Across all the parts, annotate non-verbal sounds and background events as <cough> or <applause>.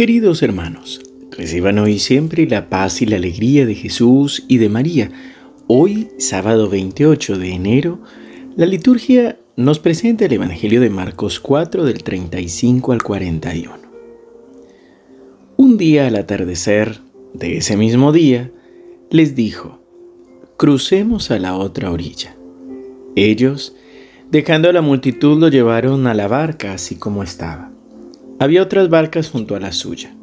Queridos hermanos, reciban hoy siempre la paz y la alegría de Jesús y de María. Hoy, sábado 28 de enero, la liturgia nos presenta el Evangelio de Marcos 4 del 35 al 41. Un día al atardecer de ese mismo día, les dijo, crucemos a la otra orilla. Ellos, dejando a la multitud, lo llevaron a la barca así como estaba había otras barcas junto a la suya.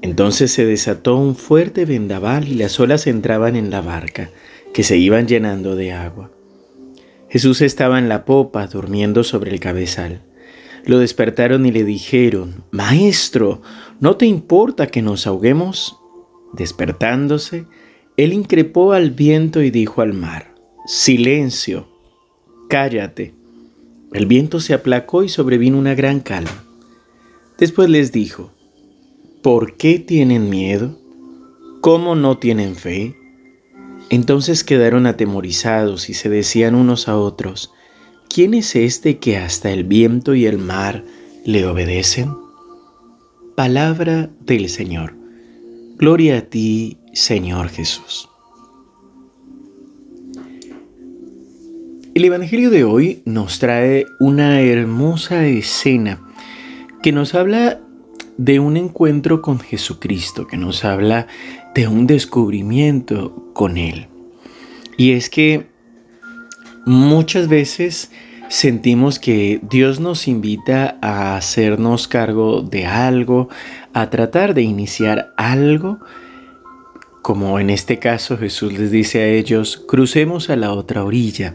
Entonces se desató un fuerte vendaval y las olas entraban en la barca, que se iban llenando de agua. Jesús estaba en la popa, durmiendo sobre el cabezal. Lo despertaron y le dijeron, Maestro, ¿no te importa que nos ahoguemos? Despertándose, él increpó al viento y dijo al mar, Silencio, cállate. El viento se aplacó y sobrevino una gran calma. Después les dijo, ¿por qué tienen miedo? ¿Cómo no tienen fe? Entonces quedaron atemorizados y se decían unos a otros, ¿quién es este que hasta el viento y el mar le obedecen? Palabra del Señor. Gloria a ti, Señor Jesús. El Evangelio de hoy nos trae una hermosa escena que nos habla de un encuentro con Jesucristo, que nos habla de un descubrimiento con Él. Y es que muchas veces sentimos que Dios nos invita a hacernos cargo de algo, a tratar de iniciar algo, como en este caso Jesús les dice a ellos, crucemos a la otra orilla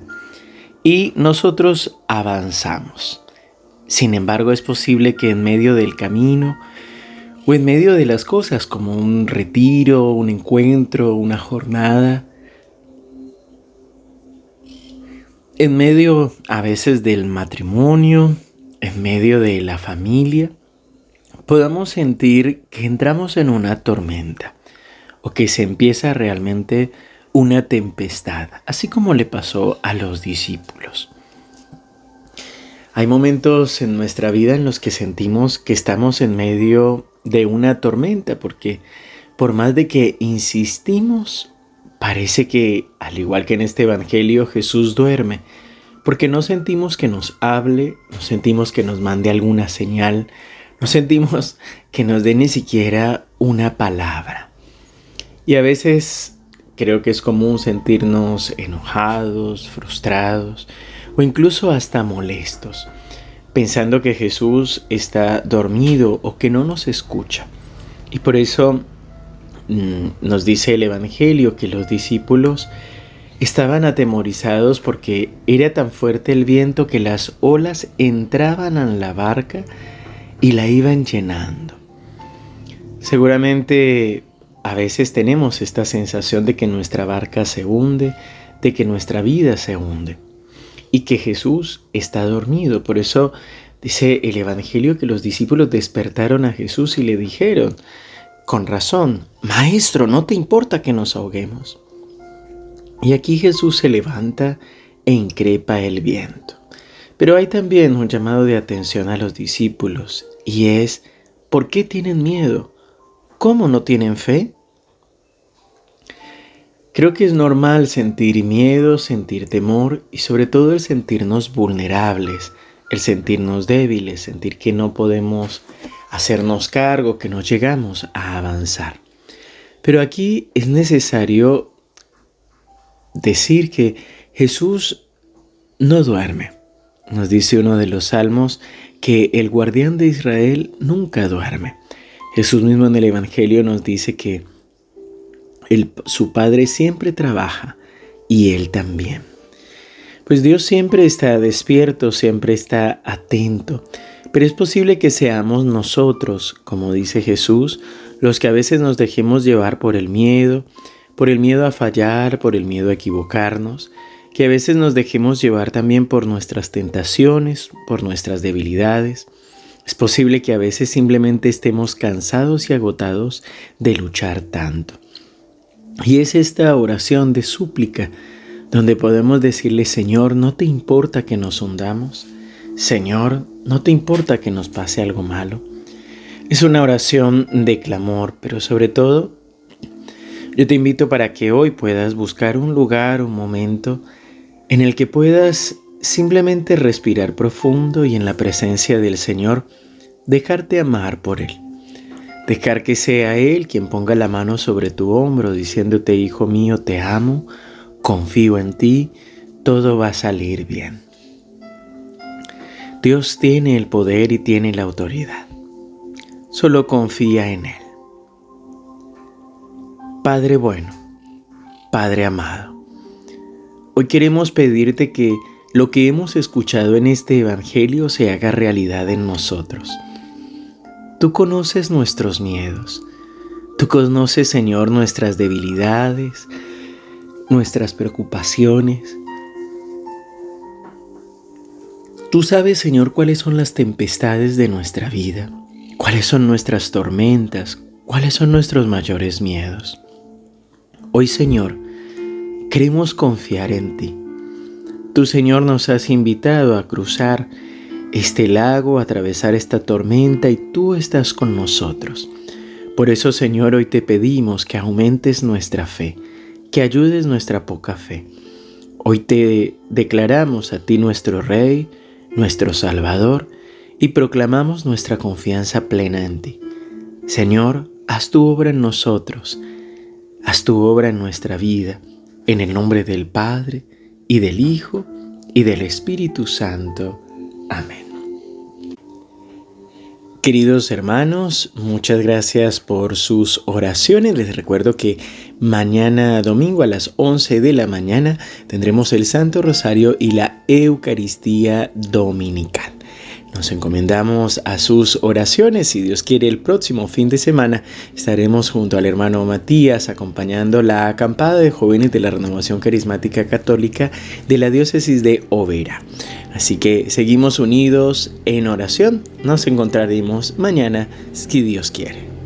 y nosotros avanzamos. Sin embargo, es posible que en medio del camino o en medio de las cosas como un retiro, un encuentro, una jornada, en medio a veces del matrimonio, en medio de la familia, podamos sentir que entramos en una tormenta o que se empieza realmente una tempestad, así como le pasó a los discípulos. Hay momentos en nuestra vida en los que sentimos que estamos en medio de una tormenta, porque por más de que insistimos, parece que, al igual que en este Evangelio, Jesús duerme, porque no sentimos que nos hable, no sentimos que nos mande alguna señal, no sentimos <laughs> que nos dé ni siquiera una palabra. Y a veces creo que es común sentirnos enojados, frustrados, o incluso hasta molestos, pensando que Jesús está dormido o que no nos escucha. Y por eso mm, nos dice el Evangelio que los discípulos estaban atemorizados porque era tan fuerte el viento que las olas entraban en la barca y la iban llenando. Seguramente a veces tenemos esta sensación de que nuestra barca se hunde, de que nuestra vida se hunde y que Jesús está dormido. Por eso dice el Evangelio que los discípulos despertaron a Jesús y le dijeron, con razón, Maestro, ¿no te importa que nos ahoguemos? Y aquí Jesús se levanta e increpa el viento. Pero hay también un llamado de atención a los discípulos y es, ¿por qué tienen miedo? ¿Cómo no tienen fe? Creo que es normal sentir miedo, sentir temor y sobre todo el sentirnos vulnerables, el sentirnos débiles, sentir que no podemos hacernos cargo, que no llegamos a avanzar. Pero aquí es necesario decir que Jesús no duerme. Nos dice uno de los salmos que el guardián de Israel nunca duerme. Jesús mismo en el Evangelio nos dice que su Padre siempre trabaja y Él también. Pues Dios siempre está despierto, siempre está atento, pero es posible que seamos nosotros, como dice Jesús, los que a veces nos dejemos llevar por el miedo, por el miedo a fallar, por el miedo a equivocarnos, que a veces nos dejemos llevar también por nuestras tentaciones, por nuestras debilidades. Es posible que a veces simplemente estemos cansados y agotados de luchar tanto. Y es esta oración de súplica donde podemos decirle, Señor, ¿no te importa que nos hundamos? Señor, ¿no te importa que nos pase algo malo? Es una oración de clamor, pero sobre todo yo te invito para que hoy puedas buscar un lugar, un momento en el que puedas simplemente respirar profundo y en la presencia del Señor dejarte amar por Él. Dejar que sea Él quien ponga la mano sobre tu hombro diciéndote, Hijo mío, te amo, confío en ti, todo va a salir bien. Dios tiene el poder y tiene la autoridad. Solo confía en Él. Padre bueno, Padre amado, hoy queremos pedirte que lo que hemos escuchado en este Evangelio se haga realidad en nosotros. Tú conoces nuestros miedos, tú conoces, Señor, nuestras debilidades, nuestras preocupaciones. Tú sabes, Señor, cuáles son las tempestades de nuestra vida, cuáles son nuestras tormentas, cuáles son nuestros mayores miedos. Hoy, Señor, queremos confiar en ti. Tú, Señor, nos has invitado a cruzar este lago, atravesar esta tormenta y tú estás con nosotros. Por eso, Señor, hoy te pedimos que aumentes nuestra fe, que ayudes nuestra poca fe. Hoy te declaramos a ti nuestro Rey, nuestro Salvador, y proclamamos nuestra confianza plena en ti. Señor, haz tu obra en nosotros Haz tu obra en nuestra vida, en el nombre del Padre, y del Hijo, y del Espíritu Santo. Amén. Queridos hermanos, muchas gracias por sus oraciones. Les recuerdo que mañana domingo a las 11 de la mañana tendremos el Santo Rosario y la Eucaristía Dominical. Nos encomendamos a sus oraciones. Si Dios quiere, el próximo fin de semana estaremos junto al hermano Matías acompañando la acampada de jóvenes de la Renovación Carismática Católica de la Diócesis de Overa. Así que seguimos unidos en oración. Nos encontraremos mañana, si Dios quiere.